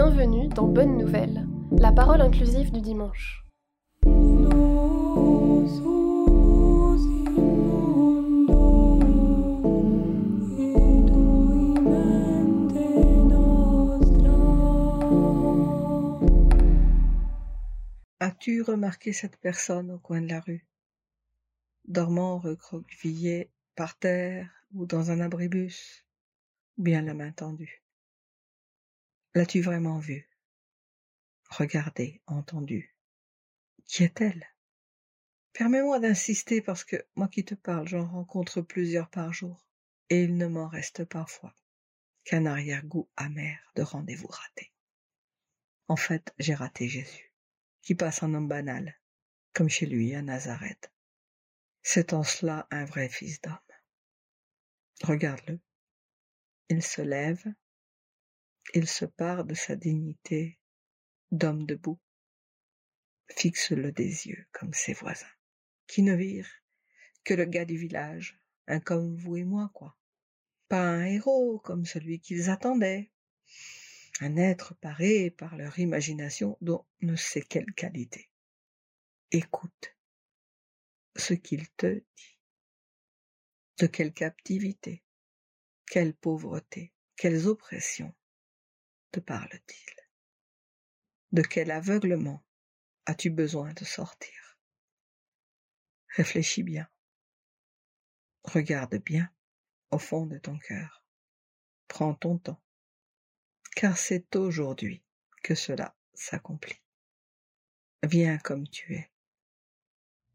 Bienvenue dans Bonne Nouvelle, la parole inclusive du dimanche. As-tu remarqué cette personne au coin de la rue, dormant recroquevillée par terre ou dans un abribus, ou bien la main tendue? L'as-tu vraiment vue? Regardée, entendue Qui est-elle? Permets-moi d'insister parce que moi qui te parle, j'en rencontre plusieurs par jour, et il ne m'en reste parfois qu'un arrière-goût amer de rendez-vous raté. En fait, j'ai raté Jésus, qui passe en homme banal, comme chez lui à Nazareth. C'est en cela un vrai fils d'homme. Regarde-le. Il se lève, il se part de sa dignité d'homme debout, fixe-le des yeux comme ses voisins, qui ne virent que le gars du village, un comme vous et moi, quoi. Pas un héros comme celui qu'ils attendaient, un être paré par leur imagination dont ne sait quelle qualité. Écoute ce qu'il te dit. De quelle captivité, quelle pauvreté, quelles oppressions te parle-t-il? De quel aveuglement as-tu besoin de sortir? Réfléchis bien. Regarde bien au fond de ton cœur. Prends ton temps, car c'est aujourd'hui que cela s'accomplit. Viens comme tu es.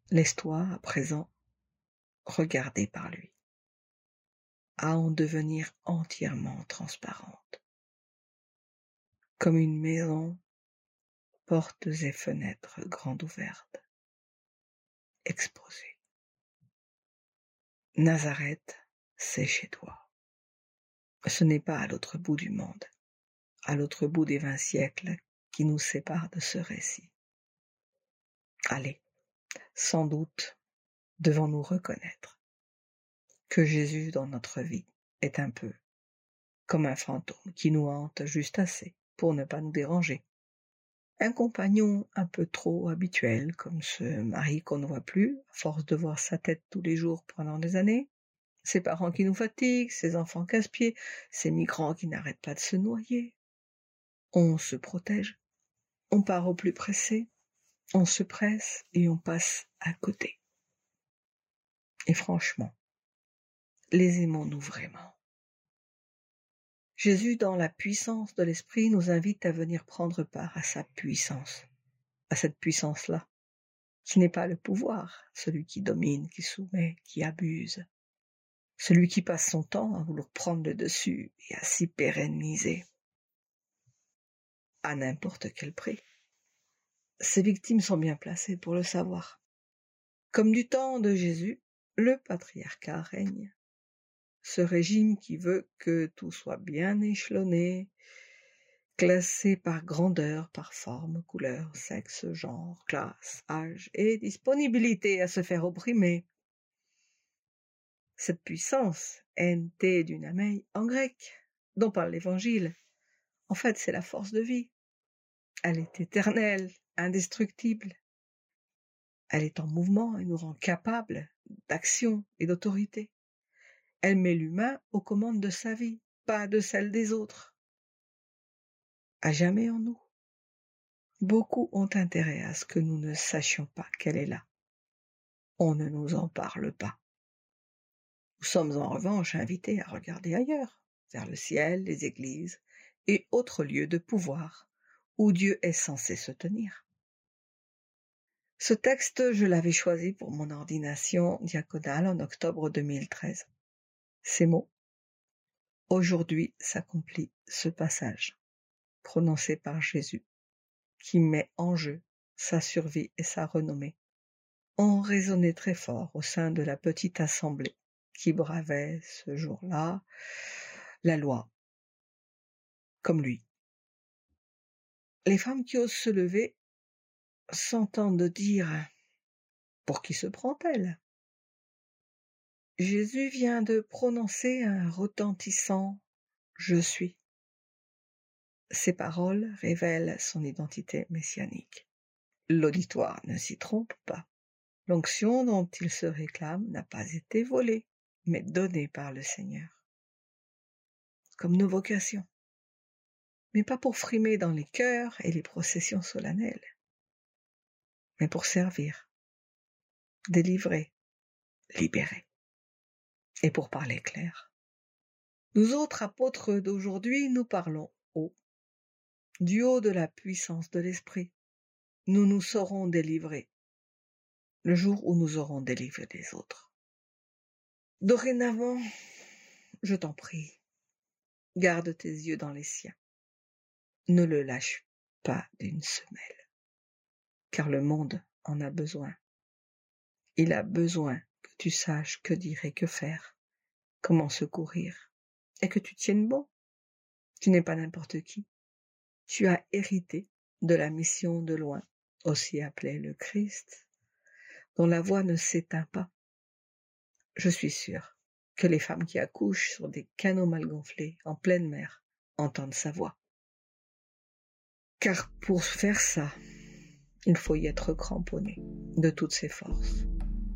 Laisse-toi à présent regarder par lui, à en devenir entièrement transparente comme une maison, portes et fenêtres grandes ouvertes, exposées. Nazareth, c'est chez toi. Ce n'est pas à l'autre bout du monde, à l'autre bout des vingt siècles qui nous séparent de ce récit. Allez, sans doute devons-nous reconnaître que Jésus dans notre vie est un peu comme un fantôme qui nous hante juste assez pour ne pas nous déranger. Un compagnon un peu trop habituel, comme ce mari qu'on ne voit plus, à force de voir sa tête tous les jours pendant des années, ses parents qui nous fatiguent, ses enfants casse-pieds, ces migrants qui n'arrêtent pas de se noyer. On se protège, on part au plus pressé, on se presse et on passe à côté. Et franchement, les aimons-nous vraiment? Jésus, dans la puissance de l'Esprit, nous invite à venir prendre part à sa puissance, à cette puissance-là, qui n'est pas le pouvoir, celui qui domine, qui soumet, qui abuse, celui qui passe son temps à vouloir prendre le dessus et à s'y pérenniser, à n'importe quel prix. Ces victimes sont bien placées pour le savoir. Comme du temps de Jésus, le patriarcat règne ce régime qui veut que tout soit bien échelonné, classé par grandeur, par forme, couleur, sexe, genre, classe, âge et disponibilité à se faire opprimer. Cette puissance, NT d'une abeille en grec, dont parle l'Évangile, en fait c'est la force de vie. Elle est éternelle, indestructible. Elle est en mouvement et nous rend capables d'action et d'autorité. Elle met l'humain aux commandes de sa vie, pas de celle des autres. À jamais en nous. Beaucoup ont intérêt à ce que nous ne sachions pas qu'elle est là. On ne nous en parle pas. Nous sommes en revanche invités à regarder ailleurs, vers le ciel, les églises et autres lieux de pouvoir où Dieu est censé se tenir. Ce texte, je l'avais choisi pour mon ordination diaconale en octobre 2013 ces mots. Aujourd'hui s'accomplit ce passage, prononcé par Jésus, qui met en jeu sa survie et sa renommée, ont résonné très fort au sein de la petite assemblée qui bravait ce jour-là la loi, comme lui. Les femmes qui osent se lever s'entendent dire Pour qui se prend-elle? Jésus vient de prononcer un retentissant Je suis. Ces paroles révèlent son identité messianique. L'auditoire ne s'y trompe pas. L'onction dont il se réclame n'a pas été volée, mais donnée par le Seigneur. Comme nos vocations. Mais pas pour frimer dans les cœurs et les processions solennelles, mais pour servir, délivrer, libérer, et pour parler clair. Nous autres apôtres d'aujourd'hui, nous parlons haut, du haut de la puissance de l'Esprit. Nous nous saurons délivrer le jour où nous aurons délivré les autres. Dorénavant, je t'en prie, garde tes yeux dans les siens. Ne le lâche pas d'une semelle, car le monde en a besoin. Il a besoin que tu saches que dire et que faire, comment secourir, et que tu tiennes bon. Tu n'es pas n'importe qui. Tu as hérité de la mission de loin, aussi appelée le Christ, dont la voix ne s'éteint pas. Je suis sûr que les femmes qui accouchent sur des canaux mal gonflés en pleine mer entendent sa voix. Car pour faire ça, il faut y être cramponné de toutes ses forces,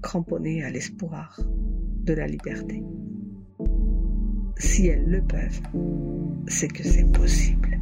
cramponné à l'espoir de la liberté. Si elles le peuvent, c'est que c'est possible.